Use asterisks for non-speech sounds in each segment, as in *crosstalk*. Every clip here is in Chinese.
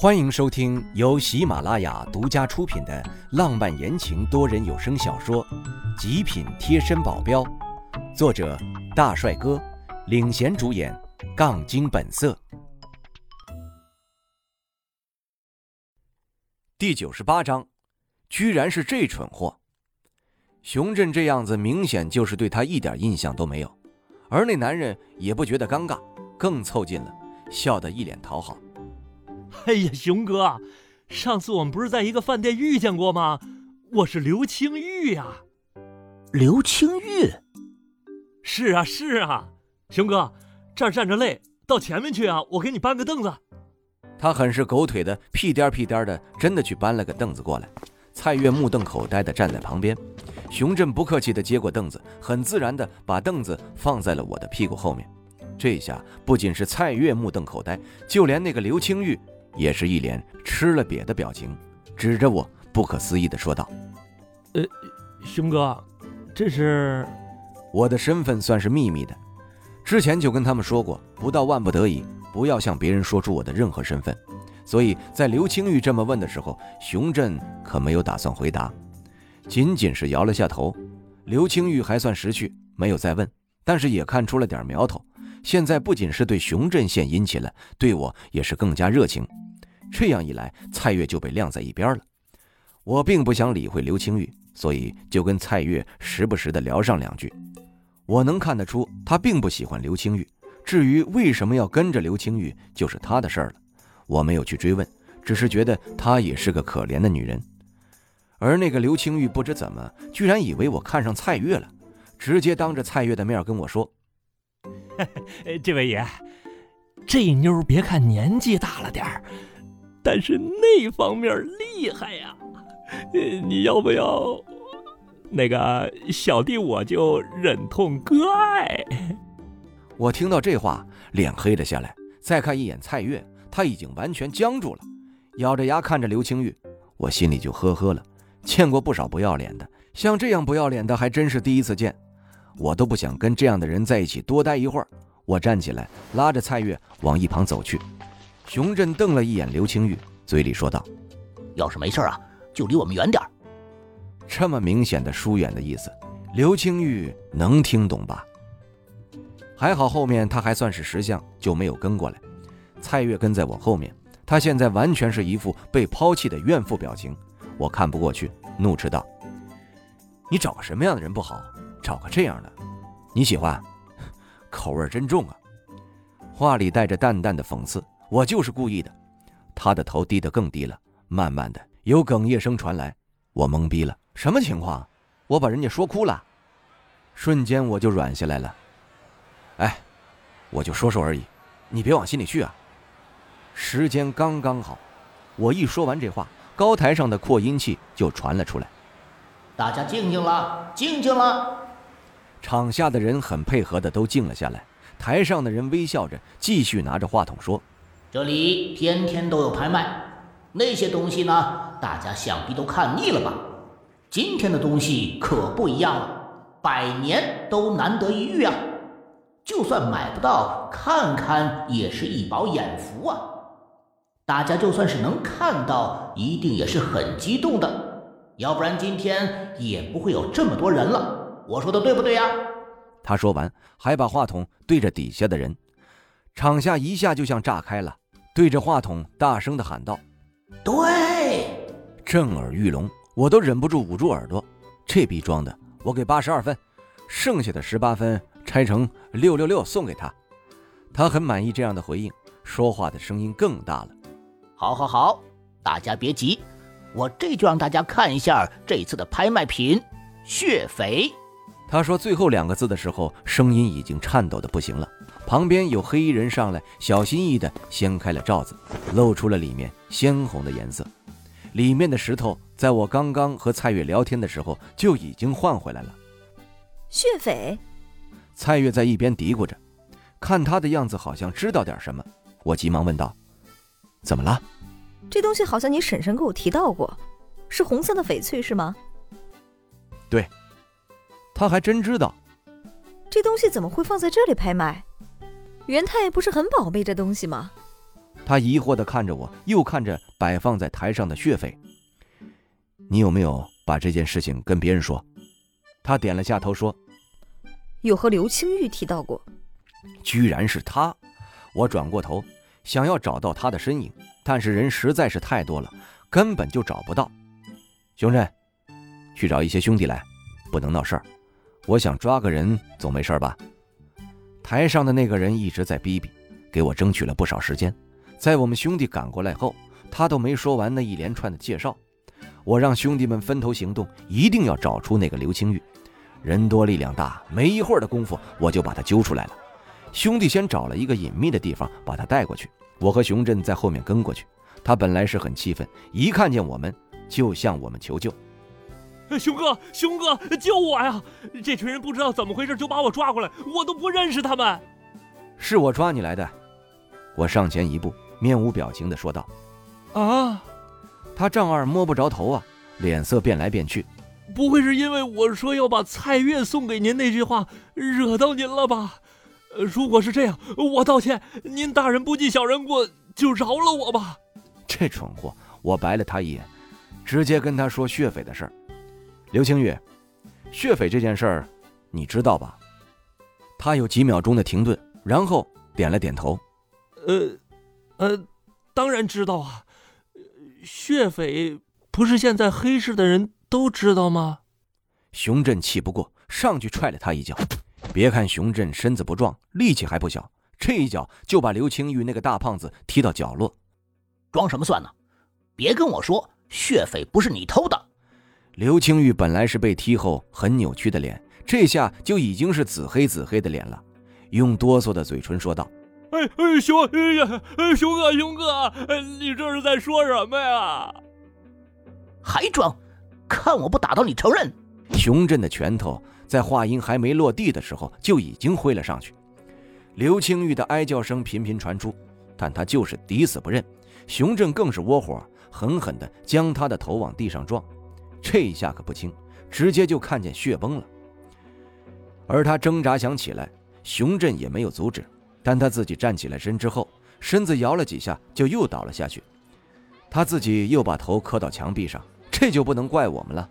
欢迎收听由喜马拉雅独家出品的浪漫言情多人有声小说《极品贴身保镖》，作者大帅哥领衔主演，杠精本色。第九十八章，居然是这蠢货！熊振这样子，明显就是对他一点印象都没有，而那男人也不觉得尴尬，更凑近了，笑得一脸讨好。哎呀，熊哥，上次我们不是在一个饭店遇见过吗？我是刘青玉呀。刘青玉，是啊是啊，熊哥，这儿站着累，到前面去啊，我给你搬个凳子。他很是狗腿的，屁颠屁颠的，真的去搬了个凳子过来。蔡月目瞪口呆的站在旁边，熊振不客气的接过凳子，很自然的把凳子放在了我的屁股后面。这下不仅是蔡月目瞪口呆，就连那个刘青玉。也是一脸吃了瘪的表情，指着我不可思议的说道：“呃，熊哥，这是我的身份算是秘密的，之前就跟他们说过，不到万不得已，不要向别人说出我的任何身份。所以在刘青玉这么问的时候，熊振可没有打算回答，仅仅是摇了下头。刘青玉还算识趣，没有再问，但是也看出了点苗头。现在不仅是对熊振献殷勤了，对我也是更加热情。”这样一来，蔡月就被晾在一边了。我并不想理会刘青玉，所以就跟蔡月时不时的聊上两句。我能看得出，他并不喜欢刘青玉。至于为什么要跟着刘青玉，就是他的事儿了。我没有去追问，只是觉得她也是个可怜的女人。而那个刘青玉不知怎么，居然以为我看上蔡月了，直接当着蔡月的面跟我说：“ *laughs* 这位爷，这妞别看年纪大了点儿。”但是那方面厉害呀，你要不要？那个小弟我就忍痛割爱。我听到这话，脸黑了下来。再看一眼蔡月，他已经完全僵住了，咬着牙看着刘青玉。我心里就呵呵了。见过不少不要脸的，像这样不要脸的还真是第一次见。我都不想跟这样的人在一起多待一会儿。我站起来，拉着蔡月往一旁走去。熊振瞪了一眼刘青玉，嘴里说道：“要是没事啊，就离我们远点这么明显的疏远的意思，刘青玉能听懂吧？还好后面他还算是识相，就没有跟过来。蔡月跟在我后面，他现在完全是一副被抛弃的怨妇表情，我看不过去，怒斥道：“你找个什么样的人不好，找个这样的，你喜欢？*laughs* 口味真重啊！”话里带着淡淡的讽刺。我就是故意的，他的头低得更低了，慢慢的有哽咽声传来，我懵逼了，什么情况？我把人家说哭了，瞬间我就软下来了。哎，我就说说而已，你别往心里去啊。时间刚刚好，我一说完这话，高台上的扩音器就传了出来，大家静静了，静静了。场下的人很配合的都静了下来，台上的人微笑着继续拿着话筒说。这里天天都有拍卖，那些东西呢？大家想必都看腻了吧？今天的东西可不一样了，百年都难得一遇啊！就算买不到，看看也是一饱眼福啊！大家就算是能看到，一定也是很激动的，要不然今天也不会有这么多人了。我说的对不对呀？他说完，还把话筒对着底下的人。场下一下就像炸开了，对着话筒大声的喊道：“对，震耳欲聋，我都忍不住捂住耳朵。这逼装的，我给八十二分，剩下的十八分拆成六六六送给他。”他很满意这样的回应，说话的声音更大了：“好，好，好，大家别急，我这就让大家看一下这次的拍卖品——血肥。”他说最后两个字的时候，声音已经颤抖的不行了。旁边有黑衣人上来，小心翼翼地掀开了罩子，露出了里面鲜红的颜色。里面的石头，在我刚刚和蔡月聊天的时候就已经换回来了。血匪，蔡月在一边嘀咕着，看他的样子好像知道点什么。我急忙问道：“怎么了？这东西好像你婶婶给我提到过，是红色的翡翠是吗？”对，他还真知道。这东西怎么会放在这里拍卖？元太不是很宝贝这东西吗？他疑惑地看着我，又看着摆放在台上的血匪。你有没有把这件事情跟别人说？他点了下头说：“有和刘青玉提到过。”居然是他！我转过头，想要找到他的身影，但是人实在是太多了，根本就找不到。熊振，去找一些兄弟来，不能闹事儿。我想抓个人，总没事吧？台上的那个人一直在逼逼，给我争取了不少时间。在我们兄弟赶过来后，他都没说完那一连串的介绍。我让兄弟们分头行动，一定要找出那个刘青玉。人多力量大，没一会儿的功夫，我就把他揪出来了。兄弟先找了一个隐秘的地方把他带过去，我和熊振在后面跟过去。他本来是很气愤，一看见我们就向我们求救。熊哥，熊哥，救我呀！这群人不知道怎么回事就把我抓过来，我都不认识他们。是我抓你来的。我上前一步。面无表情地说道：“啊！”他丈二摸不着头啊，脸色变来变去。不会是因为我说要把蔡月送给您那句话惹到您了吧？如果是这样，我道歉。您大人不计小人过，就饶了我吧。这蠢货！我白了他一眼，直接跟他说血匪的事儿。刘青玉，血匪这件事儿，你知道吧？他有几秒钟的停顿，然后点了点头。呃。呃，当然知道啊，血匪不是现在黑市的人都知道吗？熊振气不过，上去踹了他一脚。别看熊振身子不壮，力气还不小，这一脚就把刘青玉那个大胖子踢到角落。装什么蒜呢？别跟我说血匪不是你偷的。刘青玉本来是被踢后很扭曲的脸，这下就已经是紫黑紫黑的脸了，用哆嗦的嘴唇说道。哎哎，熊哎呀，哎熊哥熊哥，你这是在说什么呀？还装？看我不打到你承认！熊振的拳头在话音还没落地的时候就已经挥了上去。刘青玉的哀叫声频频传出，但他就是抵死不认。熊振更是窝火，狠狠地将他的头往地上撞。这一下可不轻，直接就看见血崩了。而他挣扎想起来，熊振也没有阻止。但他自己站起来身之后，身子摇了几下，就又倒了下去。他自己又把头磕到墙壁上，这就不能怪我们了。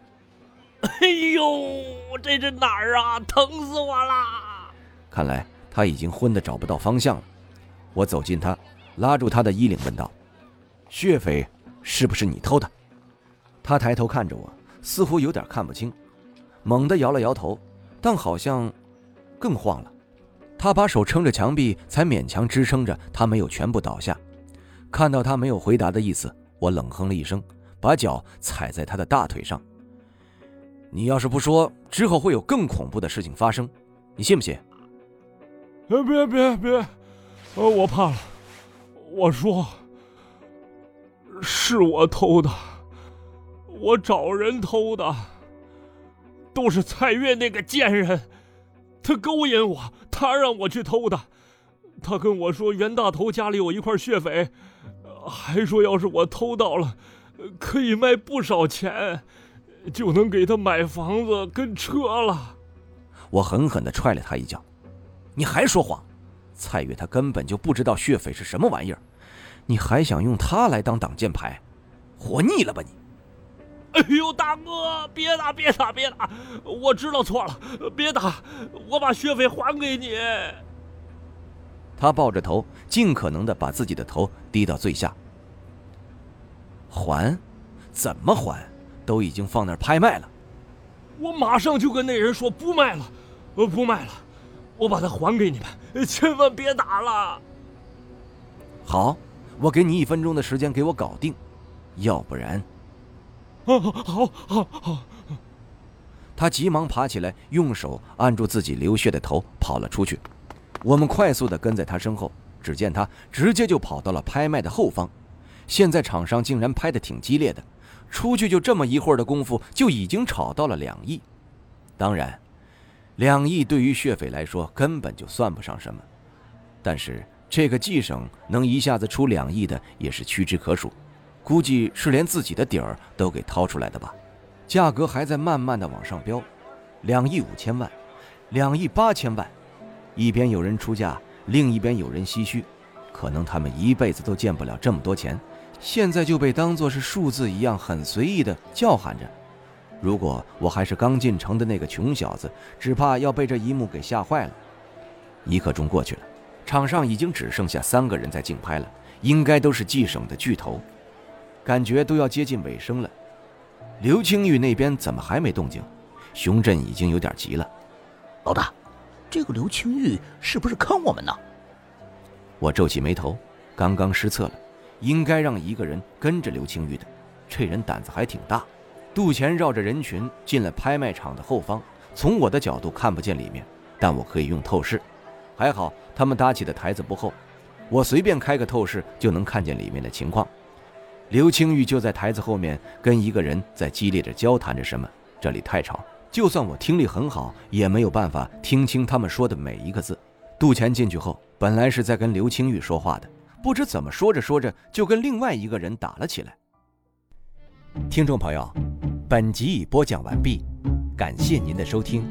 哎呦，这是哪儿啊？疼死我啦！看来他已经昏得找不到方向了。我走近他，拉住他的衣领，问道：“血匪是不是你偷的？”他抬头看着我，似乎有点看不清，猛地摇了摇头，但好像更晃了。他把手撑着墙壁，才勉强支撑着他没有全部倒下。看到他没有回答的意思，我冷哼了一声，把脚踩在他的大腿上。你要是不说，之后会有更恐怖的事情发生，你信不信？别别别，呃，我怕了。我说，是我偷的，我找人偷的，都是蔡月那个贱人。他勾引我，他让我去偷的。他跟我说袁大头家里有一块血匪，还说要是我偷到了，可以卖不少钱，就能给他买房子跟车了。我狠狠地踹了他一脚。你还说谎！蔡月他根本就不知道血匪是什么玩意儿，你还想用他来当挡箭牌，活腻了吧你！哎呦，大哥，别打，别打，别打！我知道错了，别打，我把学费还给你。他抱着头，尽可能的把自己的头低到最下。还？怎么还？都已经放那儿拍卖了。我马上就跟那人说不卖了，不卖了，我把它还给你们，千万别打了。好，我给你一分钟的时间给我搞定，要不然。好好好好！他急忙爬起来，用手按住自己流血的头，跑了出去。我们快速的跟在他身后，只见他直接就跑到了拍卖的后方。现在场上竟然拍的挺激烈的，出去就这么一会儿的功夫，就已经炒到了两亿。当然，两亿对于血匪来说根本就算不上什么，但是这个冀省能一下子出两亿的，也是屈指可数。估计是连自己的底儿都给掏出来的吧，价格还在慢慢的往上飙，两亿五千万，两亿八千万，一边有人出价，另一边有人唏嘘，可能他们一辈子都见不了这么多钱，现在就被当作是数字一样很随意的叫喊着。如果我还是刚进城的那个穷小子，只怕要被这一幕给吓坏了。一刻钟过去了，场上已经只剩下三个人在竞拍了，应该都是冀省的巨头，感觉都要接近尾声了。刘青玉那边怎么还没动静？熊振已经有点急了。老大，这个刘青玉是不是坑我们呢？我皱起眉头，刚刚失策了，应该让一个人跟着刘青玉的，这人胆子还挺大。杜钱绕着人群进了拍卖场的后方，从我的角度看不见里面，但我可以用透视。还好他们搭起的台子不厚，我随便开个透视就能看见里面的情况。刘青玉就在台子后面跟一个人在激烈的交谈着什么，这里太吵，就算我听力很好，也没有办法听清他们说的每一个字。杜钱进去后，本来是在跟刘青玉说话的，不知怎么说着说着就跟另外一个人打了起来。听众朋友。本集已播讲完毕，感谢您的收听。